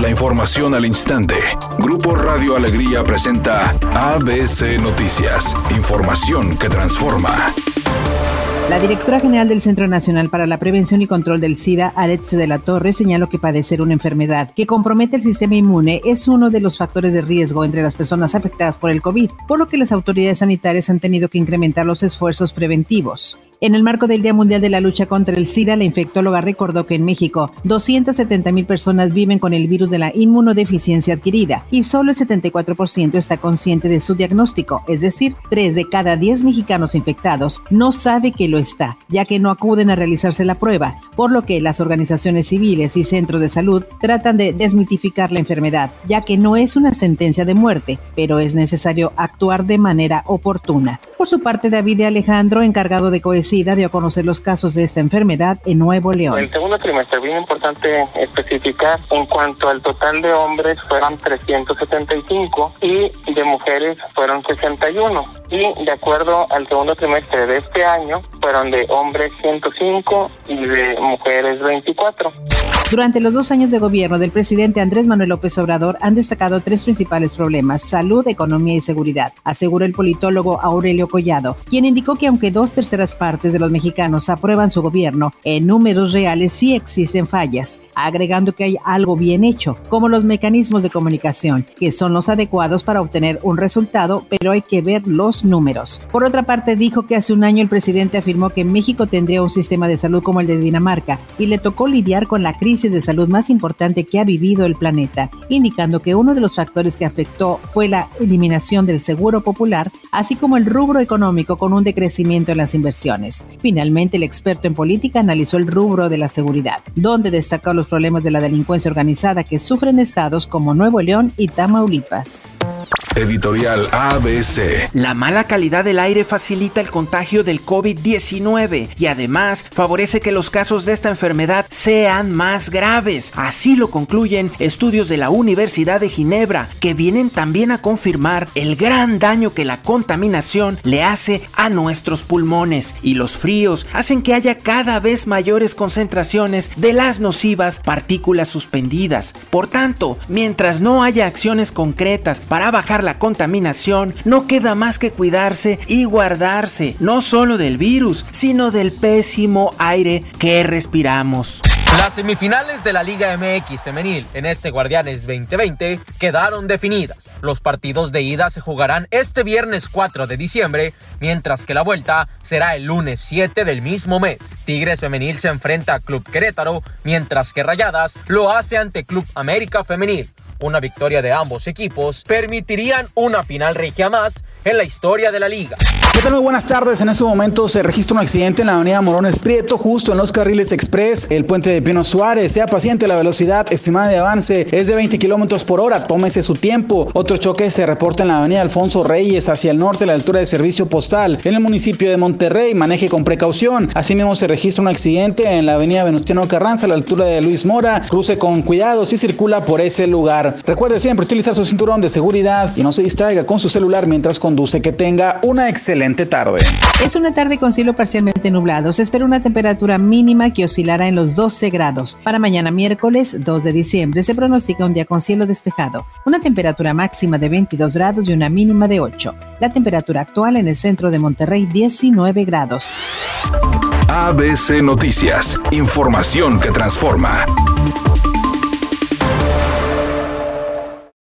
La información al instante. Grupo Radio Alegría presenta ABC Noticias. Información que transforma. La directora general del Centro Nacional para la Prevención y Control del SIDA, Aretze de la Torre, señaló que padecer una enfermedad que compromete el sistema inmune es uno de los factores de riesgo entre las personas afectadas por el COVID, por lo que las autoridades sanitarias han tenido que incrementar los esfuerzos preventivos. En el marco del Día Mundial de la Lucha contra el SIDA, la infectóloga recordó que en México 270 mil personas viven con el virus de la inmunodeficiencia adquirida y solo el 74% está consciente de su diagnóstico, es decir, 3 de cada 10 mexicanos infectados no sabe que lo está, ya que no acuden a realizarse la prueba, por lo que las organizaciones civiles y centros de salud tratan de desmitificar la enfermedad, ya que no es una sentencia de muerte, pero es necesario actuar de manera oportuna. Por su parte, David Alejandro, encargado de cohesión dio a conocer los casos de esta enfermedad en Nuevo León. El segundo trimestre, bien importante especificar, en cuanto al total de hombres fueron 375 y de mujeres fueron 61. Y de acuerdo al segundo trimestre de este año, fueron de hombres 105 y de mujeres 24. Durante los dos años de gobierno del presidente Andrés Manuel López Obrador han destacado tres principales problemas, salud, economía y seguridad, aseguró el politólogo Aurelio Collado, quien indicó que aunque dos terceras partes de los mexicanos aprueban su gobierno, en números reales sí existen fallas, agregando que hay algo bien hecho, como los mecanismos de comunicación, que son los adecuados para obtener un resultado, pero hay que ver los números. Por otra parte, dijo que hace un año el presidente afirmó que México tendría un sistema de salud como el de Dinamarca y le tocó lidiar con la crisis de salud más importante que ha vivido el planeta, indicando que uno de los factores que afectó fue la eliminación del seguro popular, así como el rubro económico con un decrecimiento en las inversiones. Finalmente, el experto en política analizó el rubro de la seguridad, donde destacó los problemas de la delincuencia organizada que sufren estados como Nuevo León y Tamaulipas. Editorial ABC. La mala calidad del aire facilita el contagio del COVID-19 y además favorece que los casos de esta enfermedad sean más graves. Así lo concluyen estudios de la Universidad de Ginebra, que vienen también a confirmar el gran daño que la contaminación le hace a nuestros pulmones. Y los fríos hacen que haya cada vez mayores concentraciones de las nocivas partículas suspendidas. Por tanto, mientras no haya acciones concretas para bajar la contaminación, no queda más que cuidarse y guardarse, no solo del virus, sino del pésimo aire que respiramos. Las semifinales de la Liga MX femenil en este Guardianes 2020 quedaron definidas. Los partidos de ida se jugarán este viernes 4 de diciembre, mientras que la vuelta será el lunes 7 del mismo mes. Tigres femenil se enfrenta a Club Querétaro, mientras que Rayadas lo hace ante Club América femenil. Una victoria de ambos equipos permitirían una final regia más en la historia de la liga. ¿Qué tal? Muy buenas tardes. En este momento se registra un accidente en la avenida Morones Prieto, justo en los carriles express, el puente de Pino Suárez. Sea paciente, la velocidad estimada de avance es de 20 kilómetros por hora. Tómese su tiempo. Otro choque se reporta en la avenida Alfonso Reyes, hacia el norte, a la altura de servicio postal, en el municipio de Monterrey. Maneje con precaución. Asimismo, se registra un accidente en la avenida Venustiano Carranza, a la altura de Luis Mora. Cruce con cuidado si circula por ese lugar. Recuerde siempre utilizar su cinturón de seguridad y no se distraiga con su celular mientras conduce. Que tenga una excelente tarde. Es una tarde con cielo parcialmente nublado. Se espera una temperatura mínima que oscilará en los 12 grados. Para mañana miércoles 2 de diciembre se pronostica un día con cielo despejado. Una temperatura máxima de 22 grados y una mínima de 8. La temperatura actual en el centro de Monterrey 19 grados. ABC Noticias. Información que transforma.